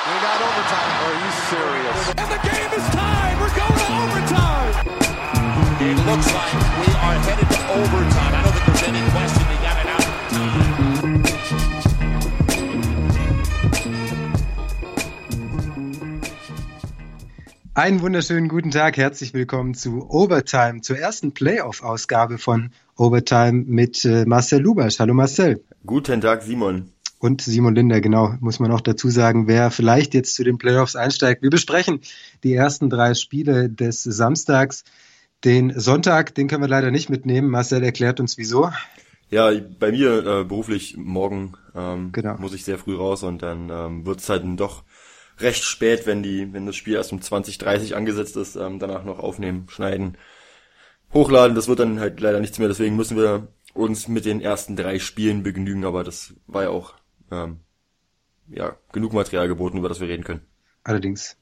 We got overtime. Are you serious? And the game is tied. We're going to overtime. It looks like we are headed to overtime. I don't think there's any question they got it out of time. Einen wunderschönen guten Tag, herzlich willkommen zu Overtime, zur ersten Playoff-Ausgabe von Overtime mit äh, Marcel Lubasch. Hallo Marcel. Guten Tag, Simon. Und Simon Linder, genau, muss man auch dazu sagen, wer vielleicht jetzt zu den Playoffs einsteigt. Wir besprechen die ersten drei Spiele des Samstags. Den Sonntag, den können wir leider nicht mitnehmen. Marcel erklärt uns wieso. Ja, bei mir äh, beruflich morgen ähm, Genau. muss ich sehr früh raus und dann ähm, wird es halt dann doch recht spät, wenn die, wenn das Spiel erst um 20:30 angesetzt ist, ähm, danach noch aufnehmen, schneiden, hochladen. Das wird dann halt leider nichts mehr. Deswegen müssen wir uns mit den ersten drei Spielen begnügen. Aber das war ja auch ähm, ja genug Material geboten, über das wir reden können. Allerdings.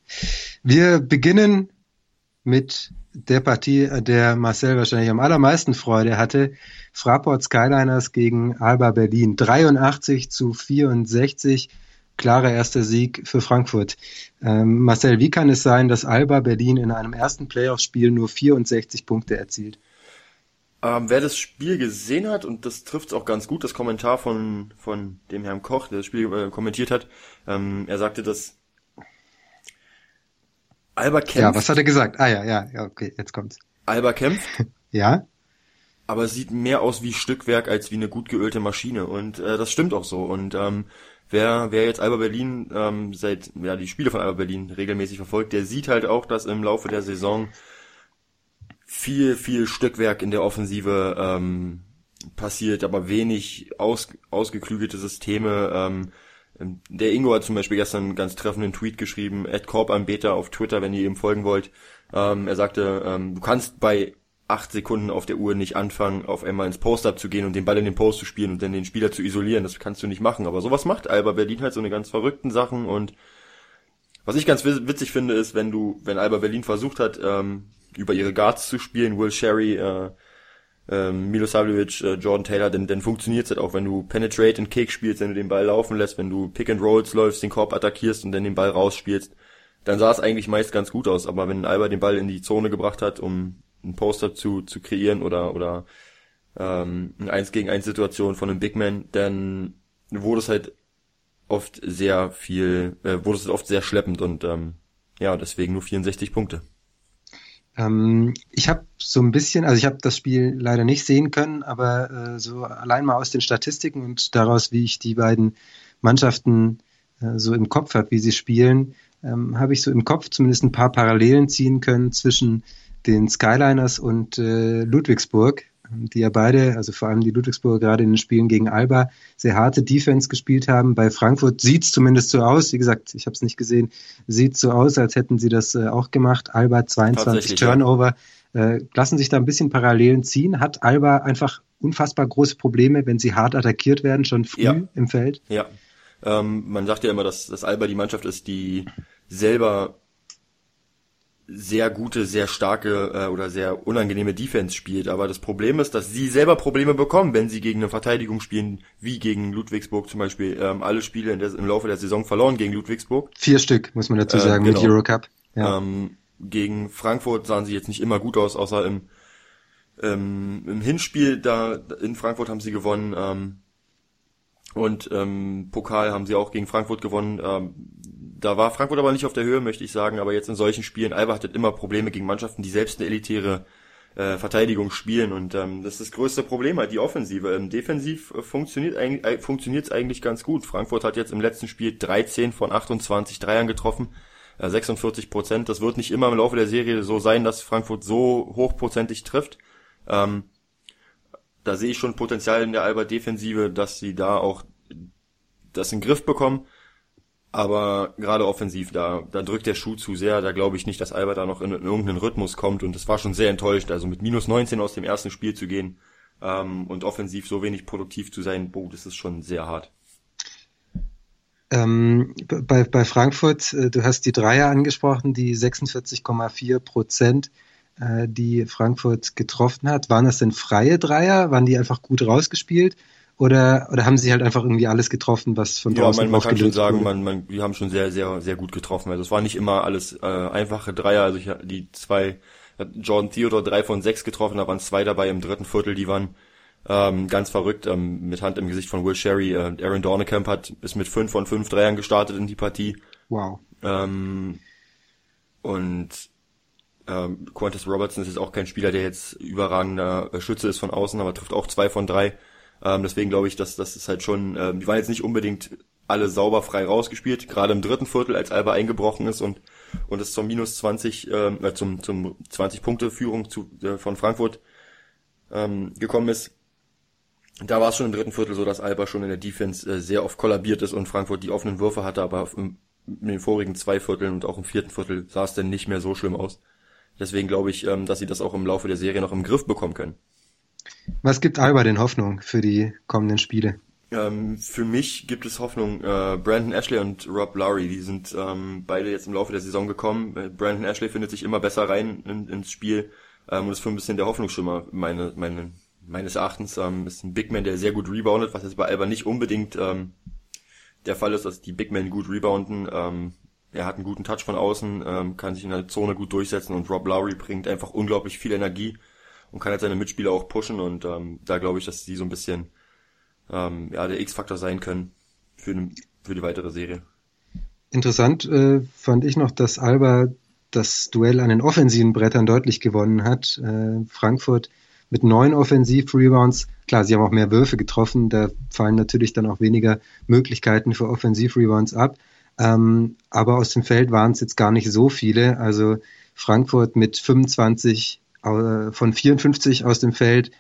Wir beginnen mit der Partie, an der Marcel wahrscheinlich am allermeisten Freude hatte. Fraport Skyliners gegen Alba Berlin. 83 zu 64. Klarer erster Sieg für Frankfurt. Ähm, Marcel, wie kann es sein, dass Alba Berlin in einem ersten Playoff-Spiel nur 64 Punkte erzielt? Ähm, wer das Spiel gesehen hat, und das trifft auch ganz gut, das Kommentar von, von dem Herrn Koch, der das Spiel äh, kommentiert hat, ähm, er sagte, dass Alba kämpft, Ja, was hat er gesagt? Ah ja, ja, ja, okay, jetzt kommt's. Alba kämpft, Ja? aber es sieht mehr aus wie Stückwerk als wie eine gut geölte Maschine. Und äh, das stimmt auch so. Und ähm, wer, wer jetzt Alba Berlin ähm, seit, ja, die Spiele von Alba Berlin regelmäßig verfolgt, der sieht halt auch, dass im Laufe der Saison viel, viel Stückwerk in der Offensive ähm, passiert, aber wenig aus, ausgeklügelte Systeme. Ähm, der Ingo hat zum Beispiel gestern einen ganz treffenden Tweet geschrieben, Ed Korbanbeter auf Twitter, wenn ihr ihm folgen wollt. Ähm, er sagte, ähm, du kannst bei acht Sekunden auf der Uhr nicht anfangen, auf einmal ins Post-Up zu gehen und den Ball in den Post zu spielen und dann den Spieler zu isolieren. Das kannst du nicht machen. Aber sowas macht Alba Berlin halt so eine ganz verrückten Sachen und was ich ganz witz- witzig finde, ist, wenn du, wenn Alba Berlin versucht hat, ähm, über ihre Guards zu spielen, Will Sherry, äh, ähm, Milosavljevic, äh, Jordan Taylor, dann, dann funktioniert's halt auch, wenn du Penetrate and Kick spielst, wenn du den Ball laufen lässt, wenn du Pick and Rolls läufst, den Korb attackierst und dann den Ball rausspielst, dann sah es eigentlich meist ganz gut aus. Aber wenn Alba den Ball in die Zone gebracht hat, um einen Poster zu, zu kreieren oder, oder ähm, eine 1 gegen 1 Situation von einem Big Man, dann wurde es halt oft sehr viel, äh, wurde es oft sehr schleppend und ähm, ja, deswegen nur 64 Punkte. Ähm, ich habe so ein bisschen, also ich habe das Spiel leider nicht sehen können, aber äh, so allein mal aus den Statistiken und daraus, wie ich die beiden Mannschaften äh, so im Kopf habe, wie sie spielen, ähm, habe ich so im Kopf zumindest ein paar Parallelen ziehen können zwischen den Skyliners und äh, Ludwigsburg, die ja beide, also vor allem die Ludwigsburger gerade in den Spielen gegen Alba, sehr harte Defense gespielt haben. Bei Frankfurt sieht's zumindest so aus. Wie gesagt, ich habe es nicht gesehen. Sieht so aus, als hätten sie das äh, auch gemacht. Alba 22 Tatsächlich, ja. Turnover. Äh, lassen sich da ein bisschen Parallelen ziehen. Hat Alba einfach unfassbar große Probleme, wenn sie hart attackiert werden, schon früh Ja. im Feld. Ja. Ähm, man sagt ja immer, dass, dass Alba die Mannschaft ist, die selber sehr gute, sehr starke äh, oder sehr unangenehme Defense spielt. Aber das Problem ist, dass sie selber Probleme bekommen, wenn sie gegen eine Verteidigung spielen, wie gegen Ludwigsburg zum Beispiel. Ähm, alle Spiele in der, im Laufe der Saison verloren gegen Ludwigsburg. Vier Stück, muss man dazu Äh, sagen, genau. mit Eurocup. Ja. Ähm, gegen Frankfurt sahen sie jetzt nicht immer gut aus, außer im, ähm, im Hinspiel da in Frankfurt haben sie gewonnen. Ähm, und ähm, Pokal haben sie auch gegen Frankfurt gewonnen. Ähm, da war Frankfurt aber nicht auf der Höhe, möchte ich sagen. Aber jetzt in solchen Spielen, Alba hat immer Probleme gegen Mannschaften, die selbst eine elitäre äh, Verteidigung spielen. Und ähm, das ist das größte Problem halt, die Offensive. Ähm, defensiv äh, funktioniert eigentlich äh, funktioniert's eigentlich ganz gut. Frankfurt hat jetzt im letzten Spiel 13 von 28 Dreiern getroffen. Äh, 46 Prozent. Das wird nicht immer im Laufe der Serie so sein, dass Frankfurt so hochprozentig trifft. Ähm, da sehe ich schon Potenzial in der Alba-Defensive, dass sie da auch das in den Griff bekommen. Aber gerade offensiv, da, da drückt der Schuh zu sehr. Da glaube ich nicht, dass Alba da noch in, in irgendeinen Rhythmus kommt. Und das war schon sehr enttäuscht. Also mit minus 19 aus dem ersten Spiel zu gehen ähm, und offensiv so wenig produktiv zu sein, boah, das ist schon sehr hart. Ähm, bei, bei Frankfurt, äh, du hast die Dreier angesprochen, die 46,4 Prozent, äh, die Frankfurt getroffen hat. Waren das denn freie Dreier? Waren die einfach gut rausgespielt? Oder, oder haben sie halt einfach irgendwie alles getroffen, was von draußen Ja, man, man kann schon sagen, wurde? man, man, die haben schon sehr, sehr, sehr gut getroffen. Also es war nicht immer alles äh, einfache Dreier. Also ich, die zwei, Jordan Theodore drei von sechs getroffen, da waren zwei dabei im dritten Viertel, die waren ähm, ganz verrückt, ähm, mit Hand im Gesicht von Will Sherry. Äh, Aaron Dornekamp hat ist mit fünf von fünf Dreiern gestartet in die Partie. Wow. Ähm, und ähm, Qantas Robertson ist jetzt auch kein Spieler, der jetzt überragender äh, Schütze ist von außen, aber trifft auch zwei von drei. Ähm, deswegen glaube ich, dass das ist halt schon, ähm, die waren jetzt nicht unbedingt alle sauber frei rausgespielt, gerade im dritten Viertel, als Alba eingebrochen ist und und es zum minus 20, ähm, äh, zum zum 20 Punkte Führung zu, äh, von Frankfurt ähm, gekommen ist. Da war es schon im dritten Viertel so, dass Alba schon in der Defense äh, sehr oft kollabiert ist und Frankfurt die offenen Würfe hatte, aber im, in den vorigen zwei Vierteln und auch im vierten Viertel sah es dann nicht mehr so schlimm aus. Deswegen glaube ich, ähm, dass sie das auch im Laufe der Serie noch im Griff bekommen können. Was gibt Alba denn Hoffnung für die kommenden Spiele? Ähm, für mich gibt es Hoffnung. Äh, Brandon Ashley und Rob Lowry, die sind ähm, beide jetzt im Laufe der Saison gekommen. Äh, Brandon Ashley findet sich immer besser rein in, ins Spiel ähm, und ist für ein bisschen der Hoffnungsschimmer meine, meine, meines Erachtens. Ähm, ist ein Big Man, der sehr gut reboundet, was jetzt bei Alba nicht unbedingt ähm, der Fall ist, dass die Big Men gut rebounden. Ähm, er hat einen guten Touch von außen, kann sich in der Zone gut durchsetzen und Rob Lowry bringt einfach unglaublich viel Energie und kann halt seine Mitspieler auch pushen und ähm, da glaube ich, dass sie so ein bisschen ähm, ja der X-Faktor sein können für, ne, für die weitere Serie. Interessant äh, fand ich noch, dass Alba das Duell an den offensiven Brettern deutlich gewonnen hat. Äh, Frankfurt mit neun Offensiv-Rebounds. Klar, sie haben auch mehr Würfe getroffen, da fallen natürlich dann auch weniger Möglichkeiten für Offensiv-Rebounds ab. Ähm, aber aus dem Feld waren es jetzt gar nicht so viele. Also Frankfurt mit 25 äh, von 54 aus dem Feld,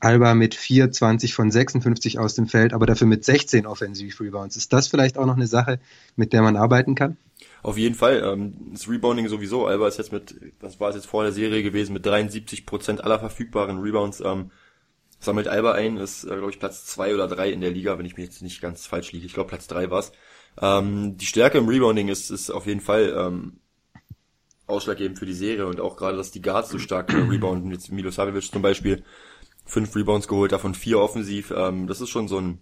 Alba mit 24 von 56 aus dem Feld, aber dafür mit 16 Offensiv-Rebounds. Ist das vielleicht auch noch eine Sache, mit der man arbeiten kann? Auf jeden Fall. Ähm, das Rebounding sowieso. Alba ist jetzt mit, was war es jetzt vor der Serie gewesen, mit 73 Prozent aller verfügbaren Rebounds. Ähm, sammelt Alba ein, ist, äh, glaube ich, Platz zwei oder drei in der Liga, wenn ich mich jetzt nicht ganz falsch liege. Ich glaube, Platz drei war's. Ähm, die Stärke im Rebounding ist, ist auf jeden Fall ähm, ausschlaggebend für die Serie und auch gerade, dass die Guards so stark rebounden. Jetzt Milosavljevic zum Beispiel fünf Rebounds geholt, davon vier offensiv. Ähm, das ist schon so ein,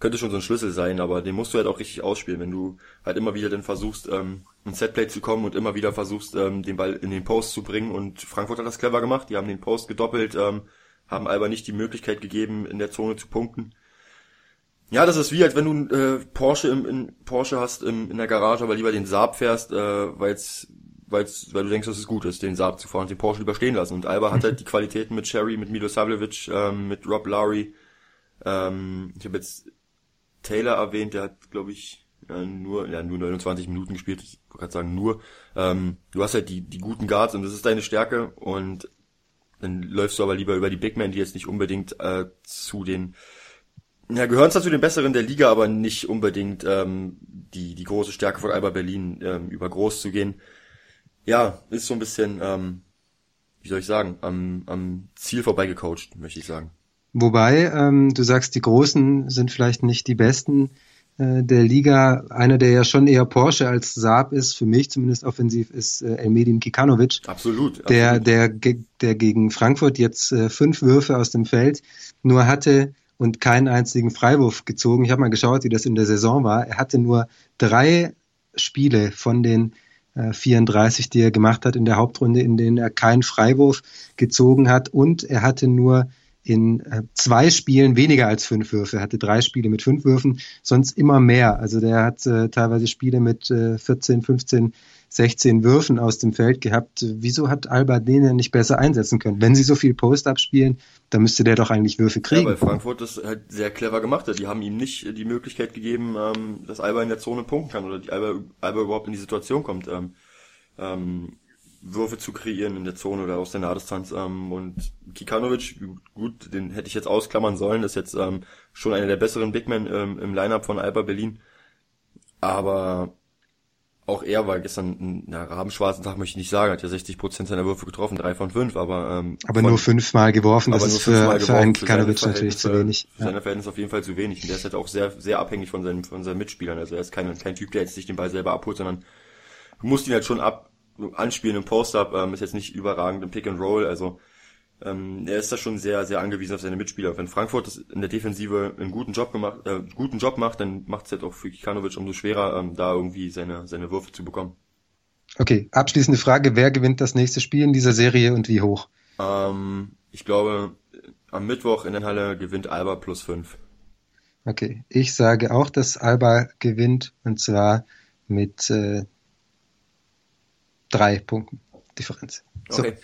könnte schon so ein Schlüssel sein, aber den musst du halt auch richtig ausspielen, wenn du halt immer wieder dann versuchst, ähm, ein Setplay zu kommen und immer wieder versuchst, ähm, den Ball in den Post zu bringen. Und Frankfurt hat das clever gemacht. Die haben den Post gedoppelt, ähm, haben Alba nicht die Möglichkeit gegeben, in der Zone zu punkten. Ja, das ist wie, als wenn du äh, Porsche im, in Porsche hast im, in der Garage, aber lieber den Saab fährst, äh, weil's, weil's, weil du denkst, dass es gut ist, den Saab zu fahren und den Porsche überstehen lassen. Und Alba hat halt die Qualitäten mit Sherry, mit Milo Savljevic, ähm, mit Rob Lowry. Ähm, ich habe jetzt Taylor erwähnt, der hat, glaube ich, ja, nur, ja, nur 29 Minuten gespielt, ich wollte gerade sagen nur. Ähm, du hast halt die, die guten Guards und das ist deine Stärke und dann läufst du aber lieber über die Big Men, die jetzt nicht unbedingt äh, zu den ja, gehören zwar zu den Besseren der Liga, aber nicht unbedingt ähm, die, die große Stärke von Alba Berlin ähm, über groß zu gehen. Ja, ist so ein bisschen, ähm, wie soll ich sagen, am, am Ziel vorbeigecoacht, möchte ich sagen. Wobei, ähm, du sagst, die Großen sind vielleicht nicht die Besten äh, der Liga. Einer, der ja schon eher Porsche als Saab ist, für mich zumindest offensiv, ist äh, Elmedim Kikanovic. Absolut. Der, absolut. der, der gegen Frankfurt jetzt äh, fünf Würfe aus dem Feld nur hatte und keinen einzigen Freiwurf gezogen. Ich habe mal geschaut, wie das in der Saison war. Er hatte nur drei Spiele von den 34, die er gemacht hat in der Hauptrunde, in denen er keinen Freiwurf gezogen hat und er hatte nur in äh, zwei Spielen weniger als fünf Würfe. Er hatte drei Spiele mit fünf Würfen, sonst immer mehr. Also der hat äh, teilweise Spiele mit äh, 14, 15, 16 Würfen aus dem Feld gehabt. Wieso hat Alba den denn nicht besser einsetzen können? Wenn sie so viel Post-up spielen, dann müsste der doch eigentlich Würfe kriegen. Ja, weil Frankfurt das halt sehr clever gemacht hat. Die haben ihm nicht die Möglichkeit gegeben, ähm, dass Alba in der Zone punkten kann oder die Alba, Alba überhaupt in die Situation kommt, ähm, ähm, Würfe zu kreieren in der Zone oder aus der Nahdistanz. Ähm, und Kikanovic, gut, den hätte ich jetzt ausklammern sollen, ist jetzt ähm, schon einer der besseren Big Men ähm, im Lineup von Alba Berlin. Aber auch er war gestern ein ja, rabenschwarzen Tag, möchte ich nicht sagen, hat ja 60 Prozent seiner Würfe getroffen, drei von fünf, aber ähm, aber von, nur fünfmal geworfen, das ist für, für einen Kikanovic natürlich zu wenig. Für seine Verhältnisse auf jeden Fall zu wenig. Und der ist halt auch sehr, sehr abhängig von seinen, von seinen Mitspielern. Also er ist kein, kein Typ, der jetzt sich den Ball selber abholt, sondern du musst ihn halt schon ab, anspielen im Post-Up, ähm, ist jetzt nicht überragend im Pick and Roll, also ähm, er ist da schon sehr, sehr angewiesen auf seine Mitspieler. Wenn Frankfurt in der Defensive einen guten Job gemacht, äh, guten Job macht, dann macht es halt auch für Kikanovic umso schwerer, ähm, da irgendwie seine, seine Würfe zu bekommen. Okay, abschließende Frage, wer gewinnt das nächste Spiel in dieser Serie und wie hoch? Ähm, ich glaube, am Mittwoch in der Halle gewinnt Alba plus fünf. Okay, ich sage auch, dass Alba gewinnt und zwar mit äh, drei Punkten Differenz. So. Okay.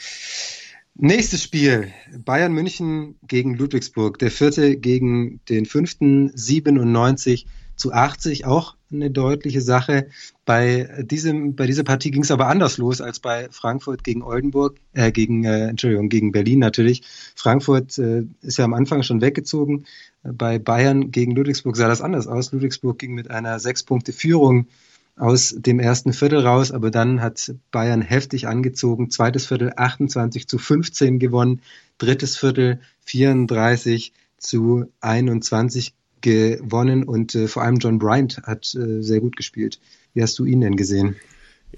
Nächstes Spiel. Bayern München gegen Ludwigsburg. Der vierte gegen den fünften, 97 zu 80. Auch eine deutliche Sache. Bei diesem, bei dieser Partie ging es aber anders los als bei Frankfurt gegen Oldenburg, äh, gegen, äh, Entschuldigung, gegen Berlin natürlich. Frankfurt äh, ist ja am Anfang schon weggezogen. Bei Bayern gegen Ludwigsburg sah das anders aus. Ludwigsburg ging mit einer sechs Punkte Führung aus dem ersten Viertel raus, aber dann hat Bayern heftig angezogen. Zweites Viertel 28 zu 15 gewonnen, drittes Viertel 34 zu 21 gewonnen und äh, vor allem John Bryant hat äh, sehr gut gespielt. Wie hast du ihn denn gesehen?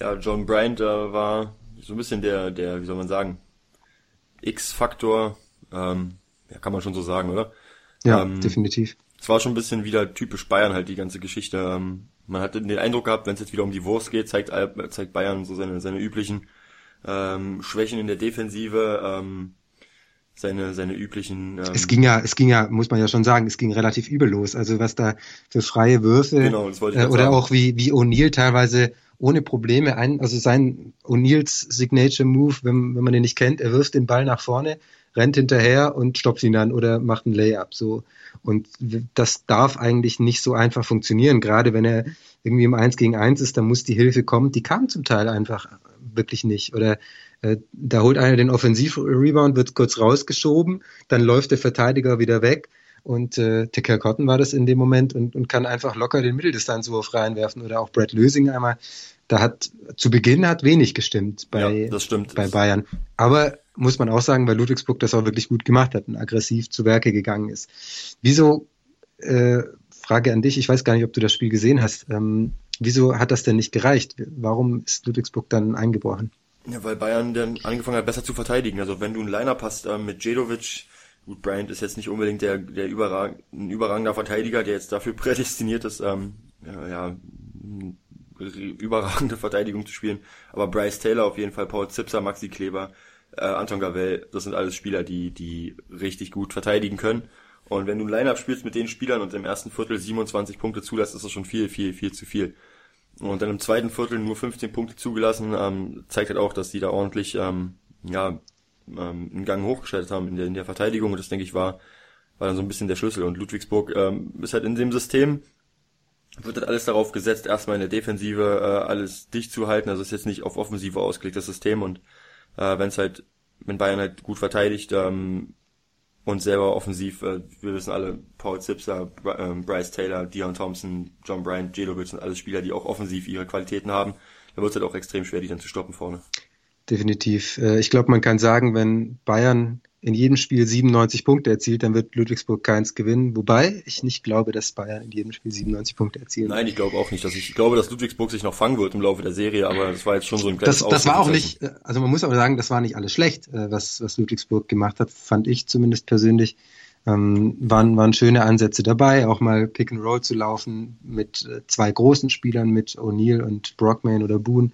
Ja, John Bryant äh, war so ein bisschen der, der, wie soll man sagen, X-Faktor, ähm, ja, kann man schon so sagen, oder? Ja, ähm, definitiv. Es war schon ein bisschen wieder typisch Bayern halt die ganze Geschichte. Ähm, man hatte den Eindruck gehabt, wenn es jetzt wieder um die Wurst geht, zeigt, zeigt Bayern so seine, seine üblichen ähm, Schwächen in der Defensive, ähm, seine, seine üblichen. Ähm, es ging ja, es ging ja, muss man ja schon sagen, es ging relativ übellos. Also was da für freie Würfe genau, das wollte ich äh, oder sagen. auch wie, wie O'Neill teilweise ohne Probleme ein, also sein O'Neills Signature Move, wenn, wenn man den nicht kennt, er wirft den Ball nach vorne, rennt hinterher und stoppt ihn dann oder macht ein Layup. So. Und das darf eigentlich nicht so einfach funktionieren. Gerade wenn er irgendwie im Eins gegen Eins ist, dann muss die Hilfe kommen. Die kam zum Teil einfach wirklich nicht. Oder äh, da holt einer den Offensiv-Rebound, wird kurz rausgeschoben, dann läuft der Verteidiger wieder weg. Und äh, Ticker Cotton war das in dem Moment und, und kann einfach locker den Mitteldistanzwurf reinwerfen. Oder auch Brad Lösing einmal. Da hat zu Beginn hat wenig gestimmt bei, ja, bei Bayern. Aber muss man auch sagen, weil Ludwigsburg das auch wirklich gut gemacht hat und aggressiv zu Werke gegangen ist. Wieso, äh, Frage an dich, ich weiß gar nicht, ob du das Spiel gesehen hast, ähm, wieso hat das denn nicht gereicht? Warum ist Ludwigsburg dann eingebrochen? Ja, weil Bayern dann angefangen hat, besser zu verteidigen. Also wenn du einen Line-Up hast äh, mit Jedovic, gut, Bryant ist jetzt nicht unbedingt der, der überrag ein überragender Verteidiger, der jetzt dafür prädestiniert ist, ähm, ja, ja, überragende Verteidigung zu spielen. Aber Bryce Taylor auf jeden Fall, Paul Zipser, Maxi Kleber, äh, Anton Gavel, das sind alles Spieler, die, die richtig gut verteidigen können. Und wenn du ein Line-Up spielst mit den Spielern und im ersten Viertel 27 Punkte zulässt, ist das schon viel, viel, viel zu viel. Und dann im zweiten Viertel nur 15 Punkte zugelassen, ähm, zeigt halt auch, dass die da ordentlich ähm, ja, ähm, einen Gang hochgestellt haben in der, in der Verteidigung. Und das, denke ich, war, war dann so ein bisschen der Schlüssel. Und Ludwigsburg ähm, ist halt in dem System, wird halt alles darauf gesetzt, erstmal in der Defensive äh, alles dicht zu halten. Also ist jetzt nicht auf Offensive ausgelegtes System und äh, wenn es halt, wenn Bayern halt gut verteidigt ähm, und selber offensiv, äh, wir wissen alle, Paul Zipser, äh, Bryce Taylor, Dion Thompson, John Bryant, Jedovic sind alles Spieler, die auch offensiv ihre Qualitäten haben. Da wird es halt auch extrem schwer, die dann zu stoppen vorne. Definitiv. Äh, ich glaube, man kann sagen, wenn Bayern in jedem Spiel 97 Punkte erzielt, dann wird Ludwigsburg keins gewinnen. Wobei ich nicht glaube, dass Bayern in jedem Spiel 97 Punkte erzielt. Nein, ich glaube auch nicht. Dass ich, ich glaube, dass Ludwigsburg sich noch fangen wird im Laufe der Serie, aber das war jetzt schon so ein kleines Das, das war auch nicht, also man muss aber sagen, das war nicht alles schlecht, äh, was, was Ludwigsburg gemacht hat, fand ich zumindest persönlich. Ähm, waren, waren schöne Ansätze dabei, auch mal Pick and Roll zu laufen mit äh, zwei großen Spielern, mit O'Neill und Brockman oder Boone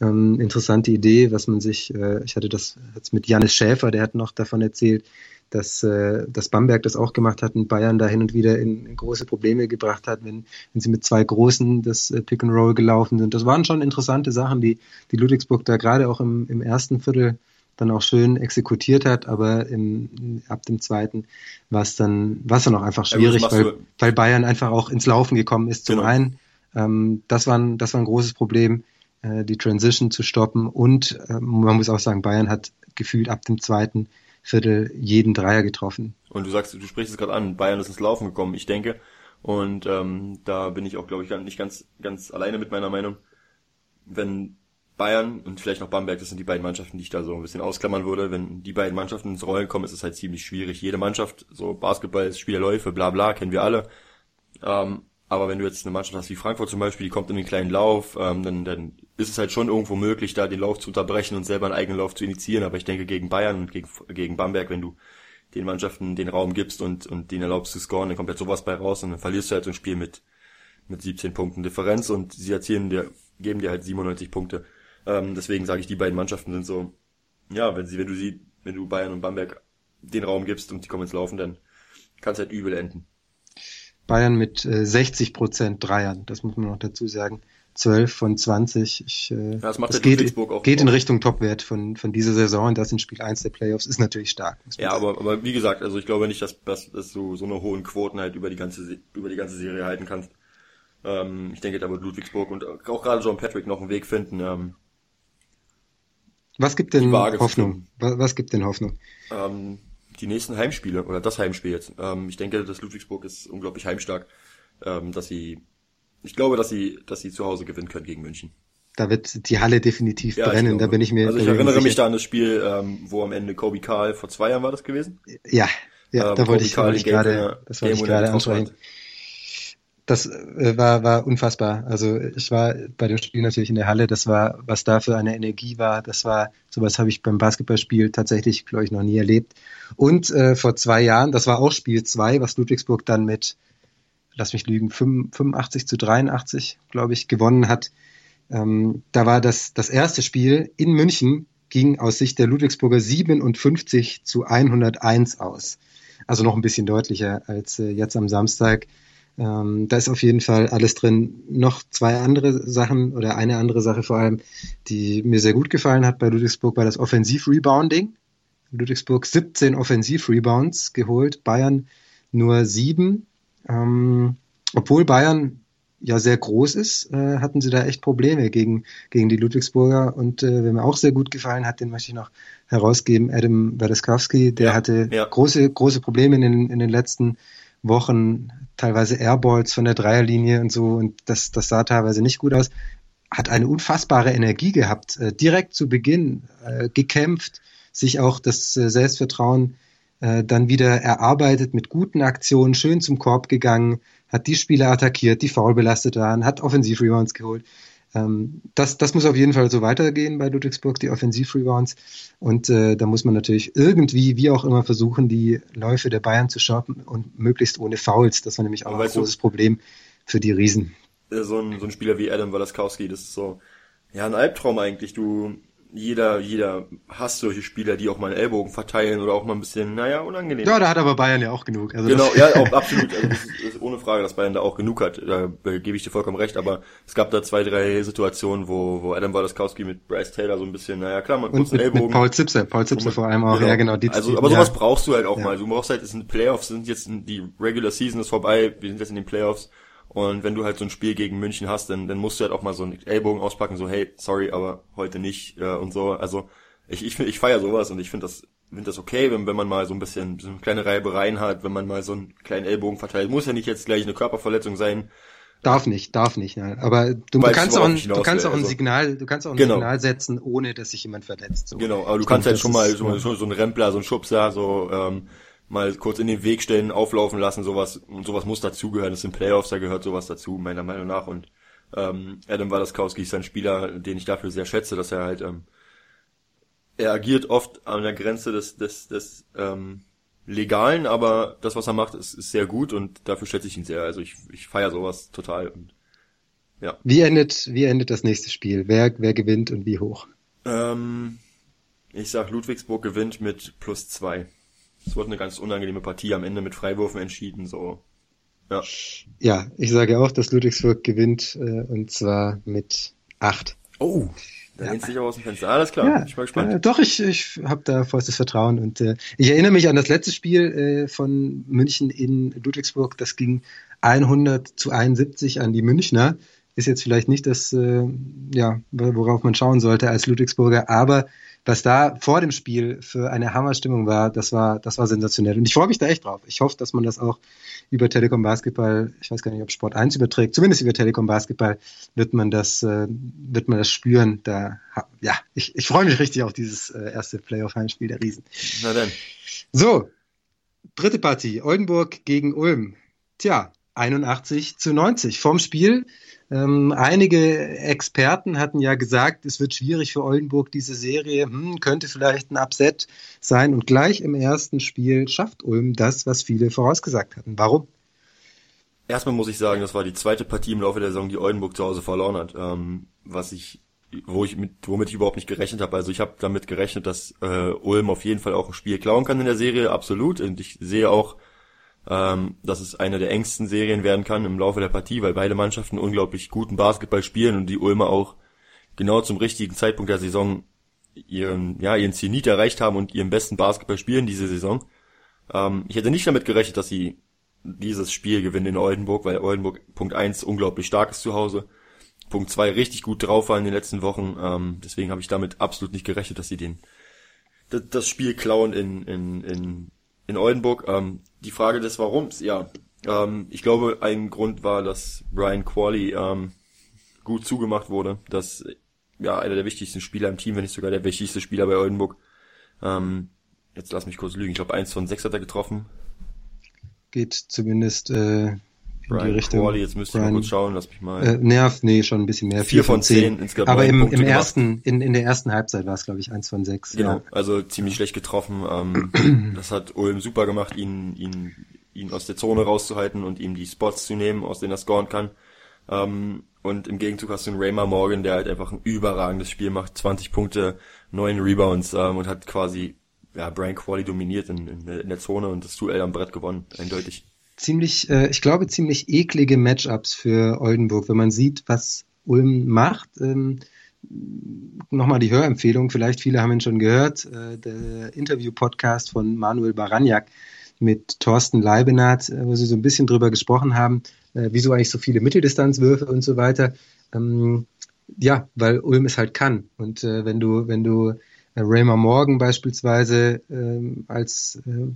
ähm, interessante Idee, was man sich, äh, ich hatte das jetzt mit Janis Schäfer, der hat noch davon erzählt, dass, äh, dass Bamberg das auch gemacht hat und Bayern da hin und wieder in, in große Probleme gebracht hat, wenn, wenn sie mit zwei Großen das äh, Pick and Roll gelaufen sind. Das waren schon interessante Sachen, die, die Ludwigsburg da gerade auch im, im ersten Viertel dann auch schön exekutiert hat, aber im, ab dem zweiten war es dann, war es dann auch einfach schwierig, ja, weil, weil Bayern einfach auch ins Laufen gekommen ist. Zum genau. einen, ähm, das war ein, das war ein großes Problem. Äh, die Transition zu stoppen. Und äh, man muss auch sagen, Bayern hat gefühlt ab dem zweiten Viertel jeden Dreier getroffen. Und du sagst, du sprichst es gerade an, Bayern ist ins Laufen gekommen, ich denke. Und ähm, da bin ich auch, glaube ich, nicht ganz, ganz alleine mit meiner Meinung. Wenn Bayern und vielleicht noch Bamberg, das sind die beiden Mannschaften, die ich da so ein bisschen ausklammern würde. Wenn die beiden Mannschaften ins Rollen kommen, ist es halt ziemlich schwierig. Jede Mannschaft, so Basketball ist Spielerläufe, bla bla, kennen wir alle. Ähm, aber wenn du jetzt eine Mannschaft hast wie Frankfurt zum Beispiel, die kommt in den kleinen Lauf, ähm, dann, dann ist es halt schon irgendwo möglich, da den Lauf zu unterbrechen und selber einen eigenen Lauf zu initiieren. Aber ich denke, gegen Bayern und gegen, gegen Bamberg, wenn du den Mannschaften den Raum gibst und, und den erlaubst zu scoren, dann kommt halt sowas bei raus und dann verlierst du halt so ein Spiel mit, mit 17 Punkten Differenz und sie erzielen dir, geben dir halt 97 Punkte. Ähm, deswegen sage ich, die beiden Mannschaften sind so, ja, wenn sie, wenn du sie, wenn du Bayern und Bamberg den Raum gibst und die kommen ins Laufen, dann kann es halt übel enden. Bayern mit äh, 60 Prozent Dreiern, das muss man noch dazu sagen. 12 von 20. Ich, äh, ja, das macht das geht, geht in Richtung Topwert von, von dieser Saison und das in Spiel 1 der Playoffs ist natürlich stark. Ja, aber, aber wie gesagt, also ich glaube nicht, dass, dass, dass du so eine hohen Quoten halt über die ganze, über die ganze Serie halten kannst. Ähm, ich denke, da wird Ludwigsburg und auch gerade John Patrick noch einen Weg finden. Ähm, was gibt denn Hoffnung? Was, was, gibt denn Hoffnung? Ähm, die nächsten Heimspiele oder das Heimspiel jetzt. Ähm, ich denke, dass Ludwigsburg ist unglaublich heimstark, ähm, dass sie ich glaube, dass sie, dass sie zu Hause gewinnen können gegen München. Da wird die Halle definitiv ja, brennen, da bin ich mir. Also ich erinnere mich da an das Spiel, ähm, wo am Ende Kobe Karl vor zwei Jahren war das gewesen. Ja, ja, ähm, da wollte ich, wollte ich gerade, das wollte ich gerade ansprechen. Das äh, war, war unfassbar. Also ich war bei dem Spiel natürlich in der Halle. Das war, was da für eine Energie war. Das war, sowas habe ich beim Basketballspiel tatsächlich, glaube ich, noch nie erlebt. Und äh, vor zwei Jahren, das war auch Spiel zwei, was Ludwigsburg dann mit lass mich lügen, 85 zu 83, glaube ich, gewonnen hat. Ähm, da war das, das erste Spiel in München ging aus Sicht der Ludwigsburger 57 zu 101 aus. Also noch ein bisschen deutlicher als äh, jetzt am Samstag. Ähm, da ist auf jeden Fall alles drin. Noch zwei andere Sachen oder eine andere Sache vor allem, die mir sehr gut gefallen hat bei Ludwigsburg, war das Offensiv-Rebounding. Ludwigsburg 17 Offensiv-Rebounds geholt, Bayern nur sieben. Ähm, obwohl Bayern ja sehr groß ist, äh, hatten sie da echt Probleme gegen, gegen die Ludwigsburger. Und äh, wer mir auch sehr gut gefallen hat, den möchte ich noch herausgeben, Adam Wadeskowski, der ja, hatte ja. große, große Probleme in den, in den letzten Wochen, teilweise Airballs von der Dreierlinie und so. Und das, das sah teilweise nicht gut aus. Hat eine unfassbare Energie gehabt, äh, direkt zu Beginn äh, gekämpft, sich auch das äh, Selbstvertrauen äh, dann wieder erarbeitet mit guten Aktionen, schön zum Korb gegangen, hat die Spieler attackiert, die faul belastet waren, hat Offensiv-Rebounds geholt. Ähm, das, das muss auf jeden Fall so weitergehen bei Ludwigsburg, die Offensiv-Rebounds. Und äh, da muss man natürlich irgendwie, wie auch immer, versuchen, die Läufe der Bayern zu shoppen und möglichst ohne Fouls. Das war nämlich auch ein großes du, Problem für die Riesen. So ein, so ein Spieler wie Adam Walaskowski, das ist so, ja, ein Albtraum eigentlich. Du, jeder, jeder hasst solche Spieler, die auch mal einen Ellbogen verteilen oder auch mal ein bisschen, naja, unangenehm. Ja, da hat aber Bayern ja auch genug. Also genau, ja, auch absolut. Also das ist, ist ohne Frage, dass Bayern da auch genug hat. Da gebe ich dir vollkommen recht. Aber es gab da zwei, drei Situationen, wo, wo Adam Walaskowski mit Bryce Taylor so ein bisschen, naja, klar, man muss einen Ellbogen. Mit Paul Zipse, Paul Zipse vor allem auch, genau. ja genau. Die, also, aber sowas ja. brauchst du halt auch ja. mal. Du brauchst halt, es sind Playoffs, sind jetzt, die Regular Season ist vorbei, wir sind jetzt in den Playoffs und wenn du halt so ein Spiel gegen München hast, dann, dann musst du halt auch mal so einen Ellbogen auspacken, so hey, sorry, aber heute nicht äh, und so. Also ich, ich, ich feiere sowas und ich finde das finde das okay, wenn, wenn man mal so ein bisschen so eine kleine Reibereien hat, wenn man mal so einen kleinen Ellbogen verteilt. Muss ja nicht jetzt gleich eine Körperverletzung sein. Darf nicht, darf nicht. Ja. Aber du, du kannst auch, ein, du kannst auch ein Signal, du kannst auch ein genau. Signal setzen, ohne dass sich jemand verletzt. So. Genau, aber du ich kannst halt schon mal so, so, so ein Rempler, so ein Schubser, so ähm, mal kurz in den Weg stellen, auflaufen lassen, sowas und sowas muss dazugehören. Das sind Playoffs, da gehört sowas dazu, meiner Meinung nach. Und ähm, Adam Walaskowski ist ein Spieler, den ich dafür sehr schätze, dass er halt, ähm, er agiert oft an der Grenze des, des, des ähm, Legalen, aber das, was er macht, ist, ist sehr gut und dafür schätze ich ihn sehr. Also ich, ich feiere sowas total. Und, ja. Wie endet, wie endet das nächste Spiel? Wer, wer gewinnt und wie hoch? Ähm, ich sag, Ludwigsburg gewinnt mit plus zwei. Es wurde eine ganz unangenehme Partie am Ende mit Freiwürfen entschieden, so. Ja. Ja, ich sage auch, dass Ludwigsburg gewinnt, äh, und zwar mit acht. Oh, da ja. lehnst du dich aus dem Fenster. Alles klar, ja, ich bin gespannt. Äh, doch, ich, ich habe da vollstes Vertrauen und äh, ich erinnere mich an das letzte Spiel äh, von München in Ludwigsburg. Das ging 100 zu 71 an die Münchner. Ist jetzt vielleicht nicht das, äh, ja, worauf man schauen sollte als Ludwigsburger, aber was da vor dem Spiel für eine Hammerstimmung war, das war, das war sensationell. Und ich freue mich da echt drauf. Ich hoffe, dass man das auch über Telekom Basketball, ich weiß gar nicht, ob Sport 1 überträgt, zumindest über Telekom Basketball wird man das, äh, wird man das spüren. Da, ja, ich, ich freue mich richtig auf dieses äh, erste Playoff-Heimspiel der Riesen. Na dann. So, dritte Partie, Oldenburg gegen Ulm. Tja, 81 zu 90 vom Spiel. Ähm, einige Experten hatten ja gesagt, es wird schwierig für Oldenburg diese Serie, hm, könnte vielleicht ein Upset sein. Und gleich im ersten Spiel schafft Ulm das, was viele vorausgesagt hatten. Warum? Erstmal muss ich sagen, das war die zweite Partie im Laufe der Saison, die Oldenburg zu Hause verloren hat, ähm, was ich, wo ich mit, womit ich überhaupt nicht gerechnet habe. Also ich habe damit gerechnet, dass äh, Ulm auf jeden Fall auch ein Spiel klauen kann in der Serie, absolut. Und ich sehe auch, ähm, dass es eine der engsten Serien werden kann im Laufe der Partie, weil beide Mannschaften unglaublich guten Basketball spielen und die Ulmer auch genau zum richtigen Zeitpunkt der Saison ihren, ja, ihren Zenit erreicht haben und ihren besten Basketball spielen diese Saison. Ähm, ich hätte nicht damit gerechnet, dass sie dieses Spiel gewinnen in Oldenburg, weil Oldenburg Punkt 1 unglaublich stark ist zu Hause. Punkt 2 richtig gut drauf war in den letzten Wochen. Ähm, deswegen habe ich damit absolut nicht gerechnet, dass sie den das Spiel klauen in, in, in, in Oldenburg. Ähm, die Frage des Warums, ja. Ähm, ich glaube, ein Grund war, dass Brian Qualley ähm, gut zugemacht wurde. Dass ja einer der wichtigsten Spieler im Team, wenn nicht sogar der wichtigste Spieler bei Oldenburg. Ähm, jetzt lass mich kurz lügen. Ich glaube, eins von sechs hat er getroffen geht zumindest äh, Brian die Richtung. Crawley, jetzt müsste ich mal kurz schauen, lass mich mal. Äh, nerv, nee, schon ein bisschen mehr. Vier, vier von zehn. insgesamt. Aber im, im ersten, in, in der ersten Halbzeit war es, glaube ich, eins von sechs. Genau, ja. also ziemlich schlecht getroffen. Ähm, das hat Ulm super gemacht, ihn, ihn, ihn aus der Zone rauszuhalten und ihm die Spots zu nehmen, aus denen er scoren kann. Ähm, und im Gegenzug hast du einen Raymer Morgan, der halt einfach ein überragendes Spiel macht, 20 Punkte, 9 Rebounds ähm, und hat quasi ja, Brian Qualley dominiert in, in, in, der Zone und das Duell am Brett gewonnen, eindeutig. Ziemlich, äh, ich glaube, ziemlich eklige Matchups für Oldenburg, wenn man sieht, was Ulm macht. Ähm, Nochmal die Hörempfehlung, vielleicht viele haben ihn schon gehört, äh, der Interview-Podcast von Manuel Baranjak mit Thorsten Leibenhardt, äh, wo sie so ein bisschen drüber gesprochen haben, äh, wieso eigentlich so viele Mitteldistanzwürfe und so weiter. Ähm, ja, weil Ulm es halt kann. Und äh, wenn du, wenn du Raymer Morgan beispielsweise ähm, als äh,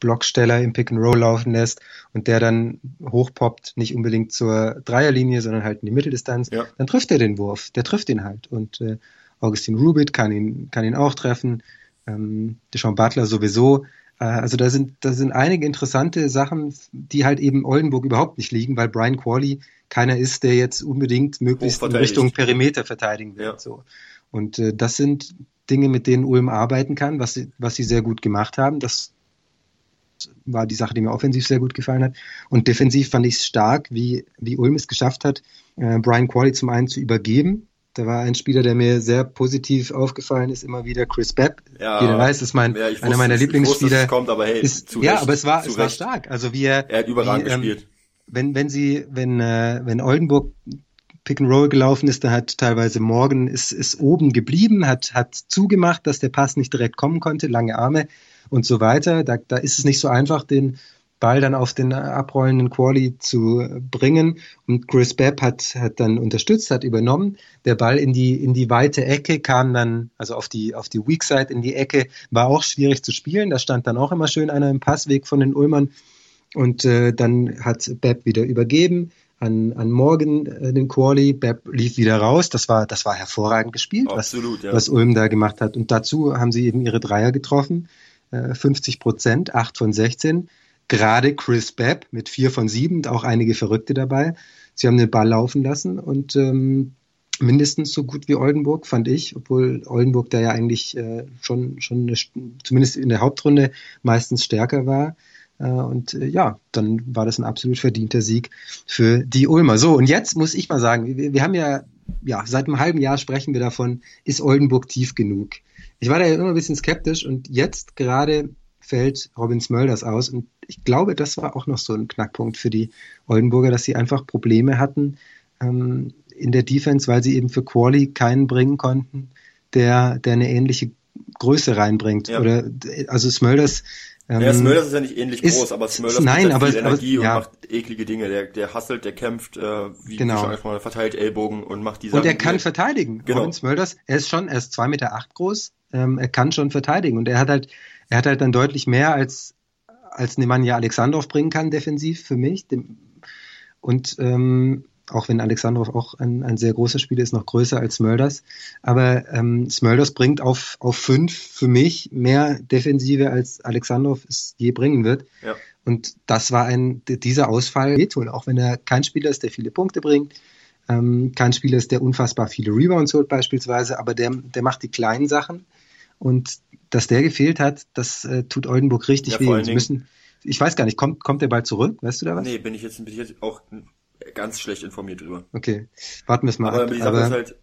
Blocksteller im Pick and Roll laufen lässt und der dann hochpoppt, nicht unbedingt zur Dreierlinie, sondern halt in die Mitteldistanz, ja. dann trifft er den Wurf. Der trifft ihn halt. Und äh, Augustin Rubit kann ihn, kann ihn auch treffen. Ähm, Deshaun Butler sowieso. Äh, also da sind, da sind einige interessante Sachen, die halt eben Oldenburg überhaupt nicht liegen, weil Brian Qualley keiner ist, der jetzt unbedingt möglichst in Richtung Perimeter verteidigen will. Ja. So. Und äh, das sind Dinge, mit denen Ulm arbeiten kann, was sie, was sie sehr gut gemacht haben. Das war die Sache, die mir offensiv sehr gut gefallen hat. Und defensiv fand ich es stark, wie, wie Ulm es geschafft hat, äh, Brian Qualley zum einen zu übergeben. Da war ein Spieler, der mir sehr positiv aufgefallen ist, immer wieder Chris Bepp. Ja, Jeder weiß, das ist mein, ja, einer meiner Lieblingsspieler. Wusste, kommt, aber hey, ist, ja, Recht, aber es war, es war stark. Also wie er, er hat überragend wie, ähm, gespielt. Wenn, wenn sie, wenn, äh, wenn Oldenburg Pick and Roll gelaufen ist, da hat teilweise Morgan ist, ist oben geblieben, hat, hat zugemacht, dass der Pass nicht direkt kommen konnte, lange Arme und so weiter. Da, da ist es nicht so einfach, den Ball dann auf den abrollenden Quali zu bringen. Und Chris Bepp hat, hat dann unterstützt, hat übernommen. Der Ball in die, in die weite Ecke kam dann, also auf die, auf die Weak Side in die Ecke, war auch schwierig zu spielen. Da stand dann auch immer schön einer im Passweg von den Ulmern. Und äh, dann hat Bepp wieder übergeben an, an Morgan äh, den Quali. Bepp lief wieder raus. Das war, das war hervorragend gespielt, Absolut, was, ja. was Ulm da gemacht hat. Und dazu haben sie eben ihre Dreier getroffen. Äh, 50 Prozent, 8 von 16. Gerade Chris Bepp mit 4 von 7, auch einige Verrückte dabei. Sie haben den Ball laufen lassen und ähm, mindestens so gut wie Oldenburg, fand ich, obwohl Oldenburg da ja eigentlich äh, schon, schon eine, zumindest in der Hauptrunde meistens stärker war. Äh, und äh, ja, dann war das ein absolut verdienter Sieg für die Ulmer. So, und jetzt muss ich mal sagen, wir, wir haben ja, ja, seit einem halben Jahr sprechen wir davon, ist Oldenburg tief genug? Ich war da ja immer ein bisschen skeptisch und jetzt gerade fällt Robin Smölders aus und ich glaube, das war auch noch so ein Knackpunkt für die Oldenburger, dass sie einfach Probleme hatten ähm, in der Defense, weil sie eben für Quali keinen bringen konnten, der, der eine ähnliche Größe reinbringt. Ja. Oder also Smölders ähm, ja, Smölders ist ja nicht ähnlich ist, groß, aber Smölders nein, hat aber, viel Energie aber, ja. und macht eklige Dinge. Der, der hasselt, der kämpft, äh, wie genau. schon mal verteilt Ellbogen und macht die Sachen. Und er kann verteidigen. Genau. Robin Smölders, er ist schon, er ist zwei Meter acht groß, ähm, er kann schon verteidigen und er hat halt, er hat halt dann deutlich mehr als als Nemanja Alexandrov bringen kann defensiv für mich. Dem, und ähm, auch wenn Alexandrov auch ein, ein sehr großer Spieler ist, noch größer als Smulders. Aber ähm, Smulders bringt auf, auf fünf für mich mehr Defensive, als Alexandrov es je bringen wird. Ja. Und das war ein, dieser Ausfall wehtun, auch wenn er kein Spieler ist, der viele Punkte bringt, ähm, kein Spieler ist, der unfassbar viele Rebounds holt beispielsweise, aber der, der macht die kleinen Sachen. Und dass der gefehlt hat, das äh, tut Oldenburg richtig ja, weh. Müssen, ich weiß gar nicht, kommt, kommt der bald zurück? Weißt du da was? Nee, bin ich jetzt, bin ich jetzt auch ganz schlecht informiert drüber. Okay, warten wir es mal aber ab. Die Sache aber ist halt,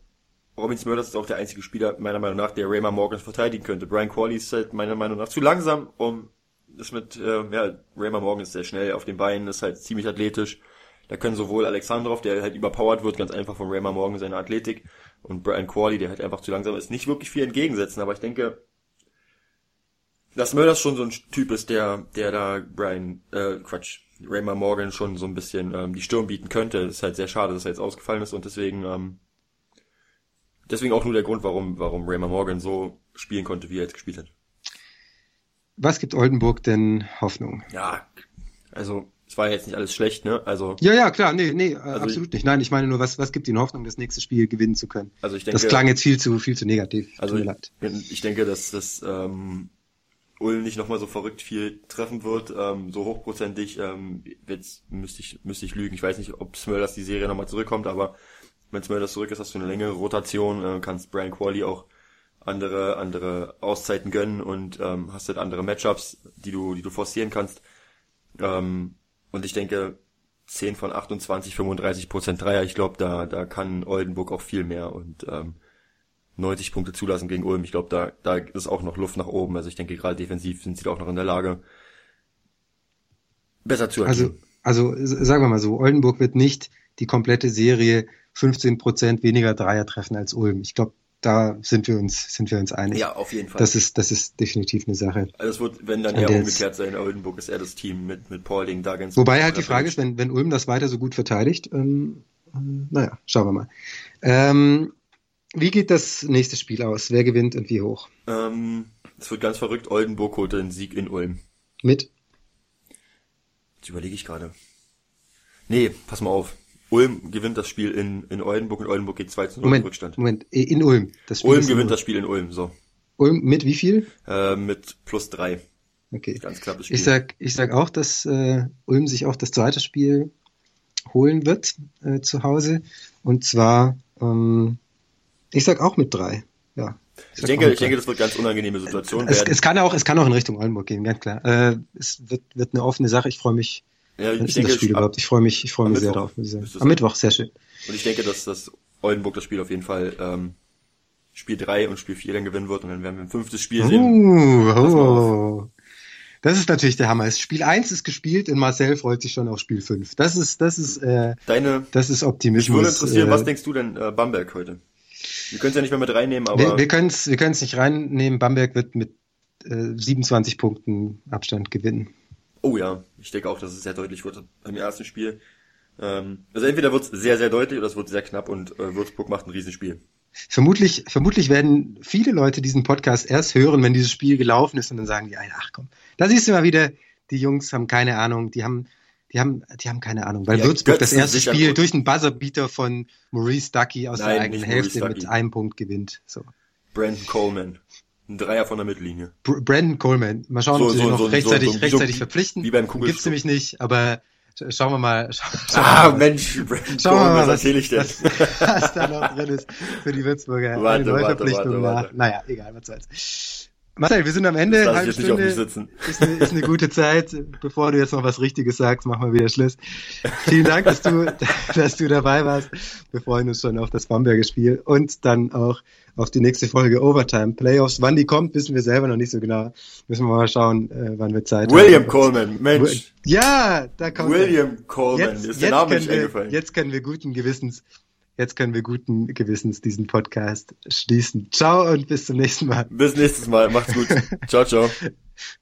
Robin Smörders ist auch der einzige Spieler, meiner Meinung nach, der Raymond Morgan verteidigen könnte. Brian Qualley ist halt meiner Meinung nach zu langsam, um das mit, äh, ja, Raymond Morgan ist sehr schnell auf den Beinen, ist halt ziemlich athletisch. Da können sowohl Alexandrov, der halt überpowered wird, ganz einfach von Raymond Morgan seine Athletik, und Brian Qualley, der halt einfach zu langsam ist, nicht wirklich viel entgegensetzen. Aber ich denke, dass Mölders schon so ein Typ ist, der, der da Brian, äh, Quatsch, Raymond Morgan schon so ein bisschen ähm, die Stirn bieten könnte. Ist halt sehr schade, dass er jetzt ausgefallen ist und deswegen, ähm, deswegen auch nur der Grund, warum, warum Raymond Morgan so spielen konnte, wie er jetzt gespielt hat. Was gibt Oldenburg denn Hoffnung? Ja, also es war jetzt nicht alles schlecht, ne? Also ja, ja, klar, nee, nee, also absolut ich, nicht. Nein, ich meine nur, was, was gibt Ihnen Hoffnung, das nächste Spiel gewinnen zu können? Also ich denke, das klang jetzt viel zu, viel zu negativ. Also ich, ich, denke, dass das ähm, Ulm nicht nochmal so verrückt viel treffen wird, ähm, so hochprozentig. Ähm, jetzt müsste ich, müsste ich lügen. Ich weiß nicht, ob Smölders die Serie nochmal zurückkommt, aber wenn Smölders zurück ist, hast du eine längere Rotation, äh, kannst Brian Qualley auch andere andere Auszeiten gönnen und ähm, hast halt andere Matchups, die du die du forcieren kannst. Ähm, und ich denke, 10 von 28, 35 Prozent Dreier, ich glaube, da, da kann Oldenburg auch viel mehr und ähm, 90 Punkte zulassen gegen Ulm. Ich glaube, da, da ist auch noch Luft nach oben. Also ich denke, gerade defensiv sind sie da auch noch in der Lage, besser zu agieren. Also, also sagen wir mal so, Oldenburg wird nicht die komplette Serie 15 Prozent weniger Dreier treffen als Ulm. Ich glaube, da sind wir uns, sind wir uns einig. Ja, auf jeden Fall. Das ist, das ist definitiv eine Sache. Also es wird, wenn dann eher umgekehrt sein, Oldenburg ist eher das Team mit, mit Paulding da ganz Wobei halt die Frage ist, wenn, wenn Ulm das weiter so gut verteidigt, ähm, ähm, naja, schauen wir mal. Ähm, wie geht das nächste Spiel aus? Wer gewinnt und wie hoch? Ähm, es wird ganz verrückt. Oldenburg holt den Sieg in Ulm. Mit? Jetzt überlege ich gerade. Nee, pass mal auf. Ulm gewinnt das Spiel in, in Oldenburg und Oldenburg geht 2 zu 0 Moment, Rückstand. Moment, in Ulm. Das Spiel Ulm gewinnt Ulm. das Spiel in Ulm, so. Ulm mit wie viel? Äh, mit plus drei. Okay. Ganz knappes Spiel. Ich sag, ich sag auch, dass äh, Ulm sich auch das zweite Spiel holen wird äh, zu Hause. Und zwar, ähm, ich sag auch mit drei. Ja. Ich, ich denke, ich denke, das wird ganz unangenehme Situation es, werden. Es kann auch, es kann auch in Richtung Oldenburg gehen, ganz klar. Äh, es wird, wird eine offene Sache. Ich freue mich ja, ich denke, das Spiel überhaupt? Ich freue mich, ich freue mich sehr drauf, muss ich sagen. Am Mittwoch, sehr schön. Und ich denke, dass das Oldenburg das Spiel auf jeden Fall ähm, Spiel 3 und Spiel 4 dann gewinnen wird und dann werden wir ein fünftes Spiel sehen. Uh, oh. Das ist natürlich der Hammer. Spiel 1 ist gespielt und Marcel freut sich schon auf Spiel 5. Das ist, das ist, äh, Deine, das ist Optimismus. Mich würde interessieren, äh, was denkst du denn äh, Bamberg heute? Wir können es ja nicht mehr mit reinnehmen, aber. Wir, wir können es wir können's nicht reinnehmen. Bamberg wird mit äh, 27 Punkten Abstand gewinnen. Oh ja, ich denke auch, dass es sehr deutlich wird im ersten Spiel. Ähm, also entweder wird es sehr, sehr deutlich oder es wird sehr knapp und äh, Würzburg macht ein Riesenspiel. Vermutlich, vermutlich werden viele Leute diesen Podcast erst hören, wenn dieses Spiel gelaufen ist und dann sagen die, ach komm, da siehst du mal wieder, die Jungs haben keine Ahnung, die haben, die haben, die haben keine Ahnung, weil ja, Würzburg das erste Spiel gut. durch einen Buzzerbeater von Maurice Ducky aus Nein, der eigenen Hälfte mit einem Punkt gewinnt. So. Brandon Coleman. Ein Dreier von der Mittellinie. Brandon Coleman. Mal schauen, so, ob sie so, noch so, rechtzeitig, so, rechtzeitig verpflichten. Wie beim Kugel Gibt's nämlich nicht, aber schauen wir mal. Schau, schau ah, mal. Mensch, Brandon schauen Coleman, wir mal, was, ich denn? Was, was da noch drin ist für die Würzburger. Warte, Eine Neuverpflichtung warte, warte, nach. Naja, egal, was soll's. Marcel, wir sind am Ende. Das halbe Stunde ist eine, ist eine gute Zeit. Bevor du jetzt noch was Richtiges sagst, machen wir wieder Schluss. Vielen Dank, dass du, dass du dabei warst. Wir freuen uns schon auf das Bamberger Spiel und dann auch auf die nächste Folge Overtime Playoffs. Wann die kommt, wissen wir selber noch nicht so genau. Müssen wir mal schauen, äh, wann wir Zeit William haben. Coleman, Mensch. Ja, da kommt William er. Coleman, jetzt, ist der Name nicht eingefallen. Jetzt können wir guten Gewissens Jetzt können wir guten Gewissens diesen Podcast schließen. Ciao und bis zum nächsten Mal. Bis nächstes Mal. Macht's gut. ciao, ciao.